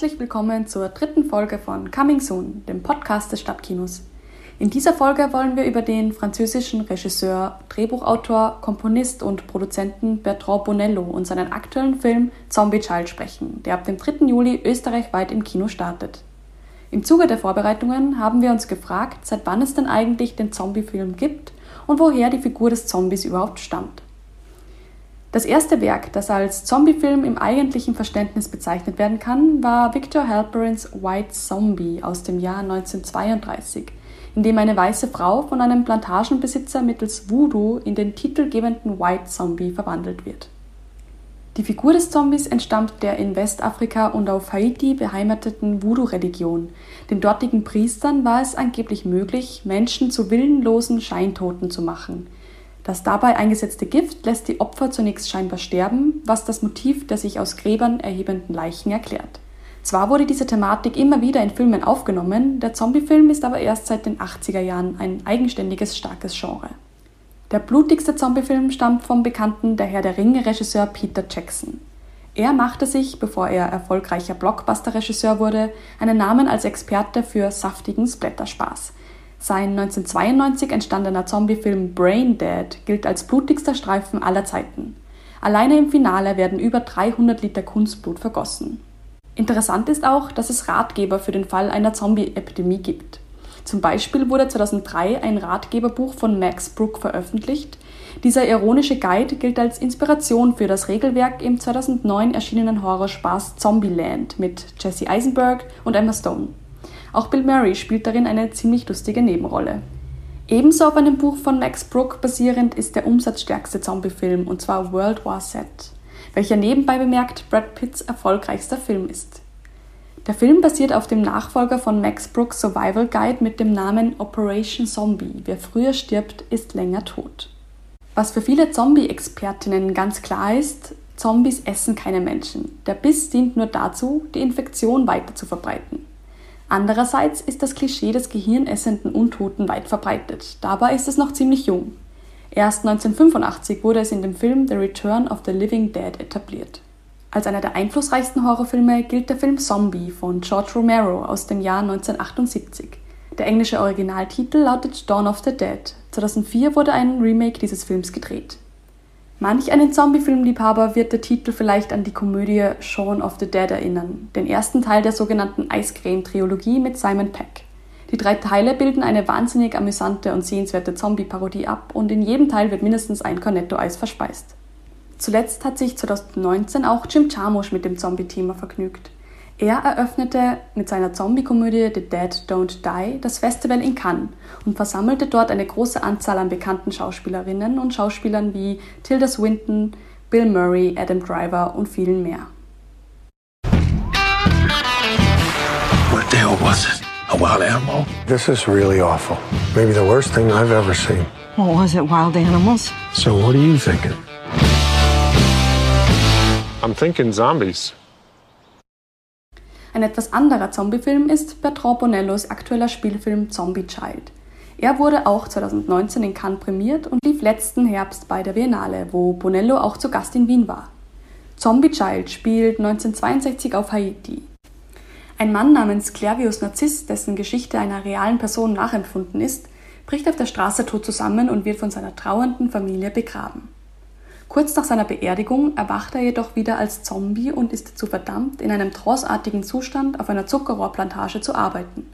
herzlich willkommen zur dritten Folge von Coming Soon, dem Podcast des Stadtkinos. In dieser Folge wollen wir über den französischen Regisseur, Drehbuchautor, Komponist und Produzenten Bertrand Bonello und seinen aktuellen Film Zombie Child sprechen, der ab dem 3. Juli österreichweit im Kino startet. Im Zuge der Vorbereitungen haben wir uns gefragt, seit wann es denn eigentlich den Zombie-Film gibt und woher die Figur des Zombies überhaupt stammt. Das erste Werk, das als Zombiefilm im eigentlichen Verständnis bezeichnet werden kann, war Victor Halperins White Zombie aus dem Jahr 1932, in dem eine weiße Frau von einem Plantagenbesitzer mittels Voodoo in den titelgebenden White Zombie verwandelt wird. Die Figur des Zombies entstammt der in Westafrika und auf Haiti beheimateten Voodoo-Religion. Den dortigen Priestern war es angeblich möglich, Menschen zu willenlosen Scheintoten zu machen – das dabei eingesetzte Gift lässt die Opfer zunächst scheinbar sterben, was das Motiv der sich aus Gräbern erhebenden Leichen erklärt. Zwar wurde diese Thematik immer wieder in Filmen aufgenommen, der Zombiefilm ist aber erst seit den 80er Jahren ein eigenständiges starkes Genre. Der blutigste Zombiefilm stammt vom bekannten Der Herr der Ringe-Regisseur Peter Jackson. Er machte sich, bevor er erfolgreicher Blockbuster-Regisseur wurde, einen Namen als Experte für saftigen Splatterspaß. Sein 1992 entstandener Zombiefilm Brain Dead gilt als blutigster Streifen aller Zeiten. Alleine im Finale werden über 300 Liter Kunstblut vergossen. Interessant ist auch, dass es Ratgeber für den Fall einer Zombie-Epidemie gibt. Zum Beispiel wurde 2003 ein Ratgeberbuch von Max Brook veröffentlicht. Dieser ironische Guide gilt als Inspiration für das Regelwerk im 2009 erschienenen Horrorspaß Zombieland mit Jesse Eisenberg und Emma Stone. Auch Bill Murray spielt darin eine ziemlich lustige Nebenrolle. Ebenso auf einem Buch von Max Brook basierend ist der umsatzstärkste Zombiefilm, und zwar World War Z, welcher nebenbei bemerkt Brad Pitts erfolgreichster Film ist. Der Film basiert auf dem Nachfolger von Max Brooks Survival Guide mit dem Namen Operation Zombie. Wer früher stirbt, ist länger tot. Was für viele Zombie-Expertinnen ganz klar ist, Zombies essen keine Menschen. Der Biss dient nur dazu, die Infektion weiter zu verbreiten. Andererseits ist das Klischee des gehirnessenden Untoten weit verbreitet. Dabei ist es noch ziemlich jung. Erst 1985 wurde es in dem Film The Return of the Living Dead etabliert. Als einer der einflussreichsten Horrorfilme gilt der Film Zombie von George Romero aus dem Jahr 1978. Der englische Originaltitel lautet Dawn of the Dead. 2004 wurde ein Remake dieses Films gedreht. Manch einen Zombie-Filmliebhaber wird der Titel vielleicht an die Komödie Shaun of the Dead erinnern, den ersten Teil der sogenannten Eiscreme-Trilogie mit Simon Peck. Die drei Teile bilden eine wahnsinnig amüsante und sehenswerte Zombie-Parodie ab und in jedem Teil wird mindestens ein Cornetto-Eis verspeist. Zuletzt hat sich 2019 auch Jim Jarmusch mit dem Zombie-Thema vergnügt. Er eröffnete mit seiner Zombie-Komödie The Dead Don't Die das Festival in Cannes und versammelte dort eine große Anzahl an bekannten Schauspielerinnen und Schauspielern wie Tilda Swinton, Bill Murray, Adam Driver und vielen mehr. What the hell was it? A wild animal? This is really awful. Maybe the worst thing I've ever seen. What was it, wild animals? So what are you thinking? I'm thinking zombies. Ein etwas anderer Zombiefilm ist Bertrand Bonellos aktueller Spielfilm Zombie Child. Er wurde auch 2019 in Cannes prämiert und lief letzten Herbst bei der Biennale, wo Bonello auch zu Gast in Wien war. Zombie Child spielt 1962 auf Haiti. Ein Mann namens Clavius Narziss, dessen Geschichte einer realen Person nachempfunden ist, bricht auf der Straße tot zusammen und wird von seiner trauernden Familie begraben. Kurz nach seiner Beerdigung erwacht er jedoch wieder als Zombie und ist dazu verdammt, in einem tranceartigen Zustand auf einer Zuckerrohrplantage zu arbeiten.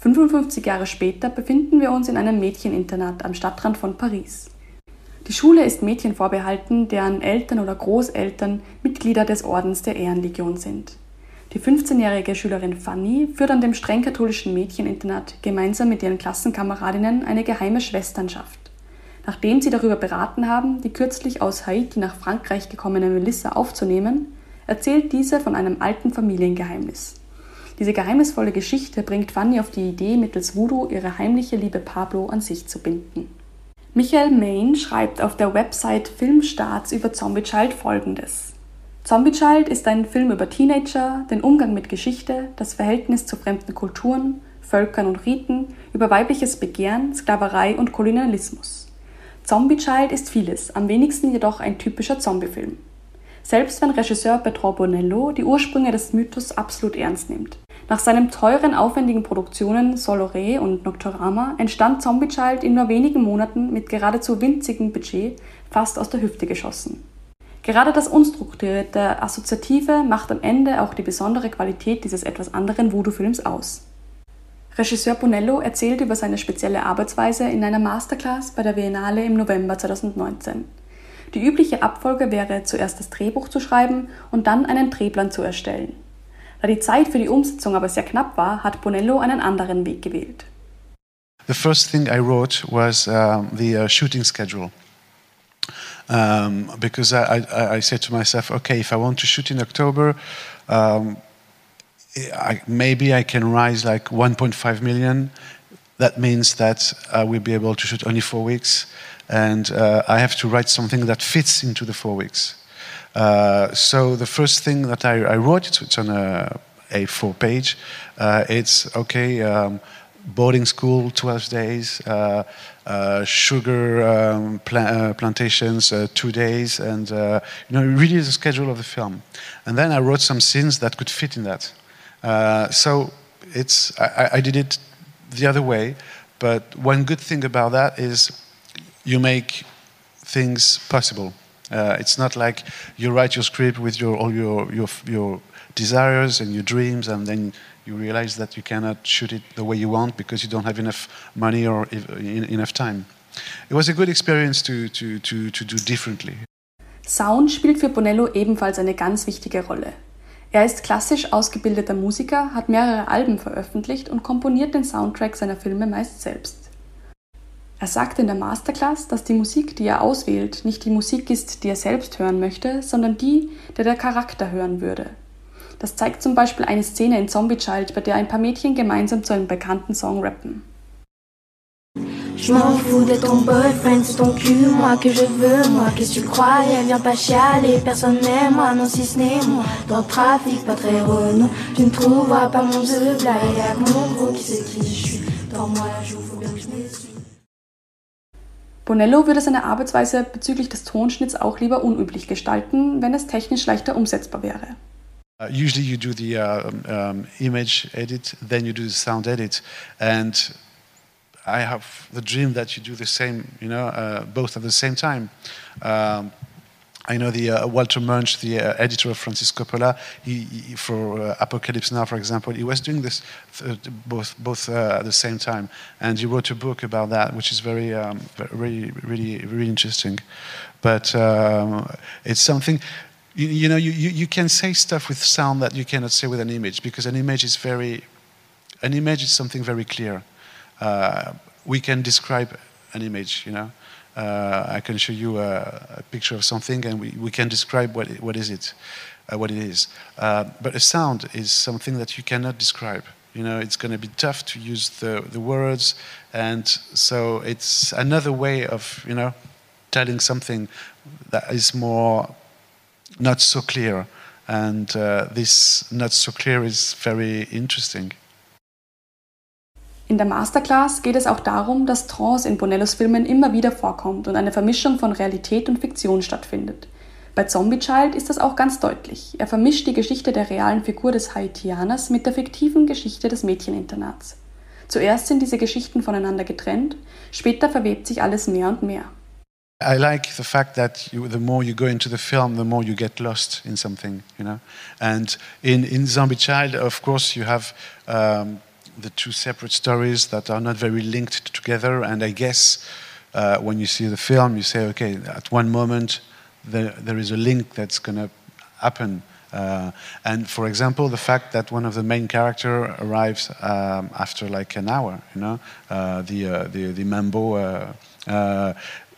55 Jahre später befinden wir uns in einem Mädcheninternat am Stadtrand von Paris. Die Schule ist Mädchen vorbehalten, deren Eltern oder Großeltern Mitglieder des Ordens der Ehrenlegion sind. Die 15-jährige Schülerin Fanny führt an dem streng katholischen Mädcheninternat gemeinsam mit ihren Klassenkameradinnen eine geheime Schwesternschaft. Nachdem sie darüber beraten haben, die kürzlich aus Haiti nach Frankreich gekommene Melissa aufzunehmen, erzählt diese von einem alten Familiengeheimnis. Diese geheimnisvolle Geschichte bringt Fanny auf die Idee, mittels Voodoo ihre heimliche Liebe Pablo an sich zu binden. Michael Main schreibt auf der Website Filmstarts über Zombie Child folgendes. Zombie Child ist ein Film über Teenager, den Umgang mit Geschichte, das Verhältnis zu fremden Kulturen, Völkern und Riten, über weibliches Begehren, Sklaverei und Kolonialismus. Zombie Child ist vieles, am wenigsten jedoch ein typischer Zombiefilm. selbst wenn Regisseur Bertrand Bonello die Ursprünge des Mythos absolut ernst nimmt. Nach seinen teuren, aufwendigen Produktionen Soloré und Nocturama entstand Zombie Child in nur wenigen Monaten mit geradezu winzigem Budget fast aus der Hüfte geschossen. Gerade das unstrukturierte, assoziative macht am Ende auch die besondere Qualität dieses etwas anderen Voodoo-Films aus. Regisseur Bonello erzählt über seine spezielle Arbeitsweise in einer Masterclass bei der Biennale im November 2019. Die übliche Abfolge wäre, zuerst das Drehbuch zu schreiben und dann einen Drehplan zu erstellen. Da die Zeit für die Umsetzung aber sehr knapp war, hat Bonello einen anderen Weg gewählt. The first thing I wrote was um, the uh, shooting schedule. Um, because I, I, I, said to myself, okay, if I want to shoot in October, um, I, maybe I can rise like 1.5 million. That means that I will be able to shoot only four weeks, and uh, I have to write something that fits into the four weeks. Uh, so the first thing that I, I wrote, it's, it's, on a A4 page, uh, it's okay, um, boarding school, 12 days, uh, uh sugar um, uh, plantations, two days, and you know, really the schedule of the film. And then I wrote some scenes that could fit in that. So it's, I, I did it the other way, but one good thing about that is you make things possible. Uh, it's not like you write your script with your, all your, your, your desires and your dreams, and then you realize that you cannot shoot it the way you want because you don't have enough money or enough time. It was a good experience to, to, to, to do differently. Sound spielt für Bonello ebenfalls eine ganz wichtige Rolle. Er ist klassisch ausgebildeter Musiker, hat mehrere Alben veröffentlicht und komponiert den Soundtrack seiner Filme meist selbst. Er sagt in der Masterclass, dass die Musik, die er auswählt, nicht die Musik ist, die er selbst hören möchte, sondern die, der der Charakter hören würde. Das zeigt zum Beispiel eine Szene in Zombie Child, bei der ein paar Mädchen gemeinsam zu einem bekannten Song rappen. Je m'en fous de ton boyfriend, c'est ton cul, moi que je veux, moi. Qu'est-ce que tu croyais, viens pas chialer, personne n'aime moi, non si ce n'est moi, dans le trafic pas très renou, tu ne trouveras pas mon zeu, blague, y'a mon gros qui sait qui je suis, dans moi la joue, faut bien que je m'essuie. Bonello würde seine Arbeitsweise bezüglich des Tonschnitts auch lieber unüblich gestalten, wenn es technisch leichter umsetzbar wäre. Uh, usually you do the uh, um, image edit, then you do the sound edit, and I have the dream that you do the same, you know, uh, both at the same time. Um, I know the uh, Walter Munch, the uh, editor of Francis Coppola, he, he, for uh, Apocalypse Now, for example, he was doing this uh, both both uh, at the same time, and he wrote a book about that, which is very, um, really, really, really interesting. But um, it's something. You, you know, you, you, you can say stuff with sound that you cannot say with an image because an image is very, an image is something very clear. Uh, we can describe an image, you know. Uh, I can show you a, a, picture of something and we, we can describe what, what is it, uh, what it is. Uh, but a sound is something that you cannot describe. You know, it's going to be tough to use the, the words, and so it's another way of, you know, telling something that is more not so clear. And uh, this not so clear is very interesting. In der Masterclass geht es auch darum, dass Trance in Bonellos Filmen immer wieder vorkommt und eine Vermischung von Realität und Fiktion stattfindet. Bei Zombie Child ist das auch ganz deutlich. Er vermischt die Geschichte der realen Figur des Haitianers mit der fiktiven Geschichte des Mädcheninternats. Zuerst sind diese Geschichten voneinander getrennt, später verwebt sich alles mehr und mehr. I like the fact that you, the more you go into the film, the more you get lost in something, you know. And in, in Zombie Child, of course, you have um, the two separate stories that are not very linked together. And I guess uh, when you see the film, you say, okay, at one moment there, there is a link that's going to happen. Uh, and for example, the fact that one of the main character arrives um, after like an hour, you know, uh, the, uh, the the Mambo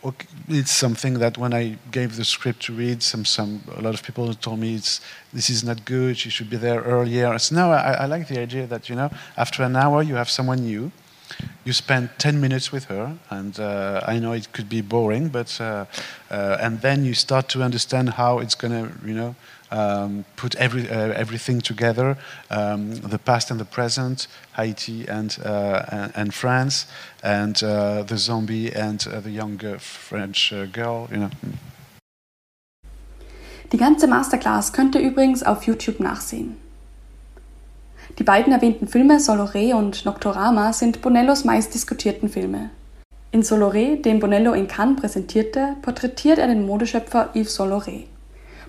uh, it's something that when I gave the script to read, some, some, a lot of people told me it's, this is not good, you should be there earlier. So no, I, I like the idea that, you know, after an hour you have someone new, you spend 10 minutes with her, and uh, I know it could be boring, but, uh, uh, and then you start to understand how it's going to, you know, um, put every, uh, everything together um, the past and the present, Haiti and, uh, and, and, France, and uh, the zombie and the young French girl. You know. Die ganze Masterclass könnt ihr übrigens auf YouTube nachsehen. Die beiden erwähnten Filme Soloré und Noctorama sind Bonellos meist diskutierten Filme. In Soloré, den Bonello in Cannes präsentierte, porträtiert er den Modeschöpfer Yves Soloré.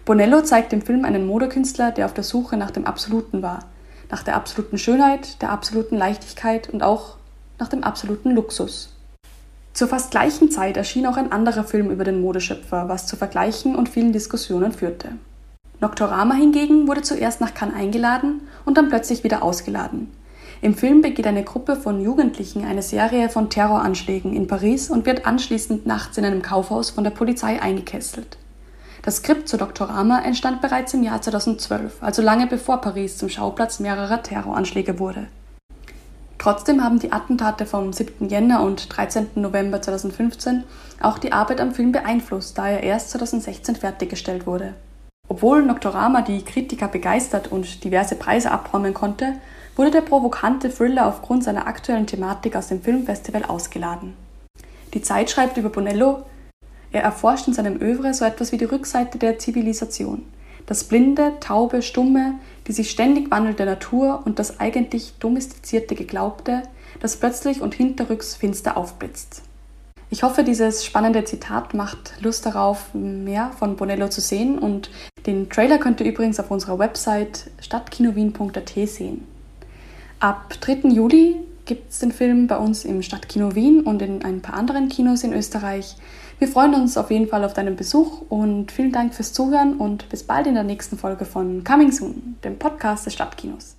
Bonello zeigt im Film einen Modekünstler, der auf der Suche nach dem Absoluten war, nach der absoluten Schönheit, der absoluten Leichtigkeit und auch nach dem absoluten Luxus. Zur fast gleichen Zeit erschien auch ein anderer Film über den Modeschöpfer, was zu Vergleichen und vielen Diskussionen führte. Noctorama hingegen wurde zuerst nach Cannes eingeladen und dann plötzlich wieder ausgeladen. Im Film begeht eine Gruppe von Jugendlichen eine Serie von Terroranschlägen in Paris und wird anschließend nachts in einem Kaufhaus von der Polizei eingekesselt. Das Skript zu Doktorama entstand bereits im Jahr 2012, also lange bevor Paris zum Schauplatz mehrerer Terroranschläge wurde. Trotzdem haben die Attentate vom 7. Jänner und 13. November 2015 auch die Arbeit am Film beeinflusst, da er erst 2016 fertiggestellt wurde. Obwohl Noctorama die Kritiker begeistert und diverse Preise abräumen konnte, wurde der provokante Thriller aufgrund seiner aktuellen Thematik aus dem Filmfestival ausgeladen. Die Zeit schreibt über Bonello, er erforscht in seinem Övre so etwas wie die Rückseite der Zivilisation. Das blinde, taube, stumme, die sich ständig wandelnde Natur und das eigentlich domestizierte Geglaubte, das plötzlich und hinterrücks finster aufblitzt. Ich hoffe, dieses spannende Zitat macht Lust darauf, mehr von Bonello zu sehen und den Trailer könnt ihr übrigens auf unserer Website stadtkinowien.at sehen. Ab 3. Juli gibt es den Film bei uns im Stadtkino Wien und in ein paar anderen Kinos in Österreich. Wir freuen uns auf jeden Fall auf deinen Besuch und vielen Dank fürs Zuhören und bis bald in der nächsten Folge von Coming Soon, dem Podcast des Stadtkinos.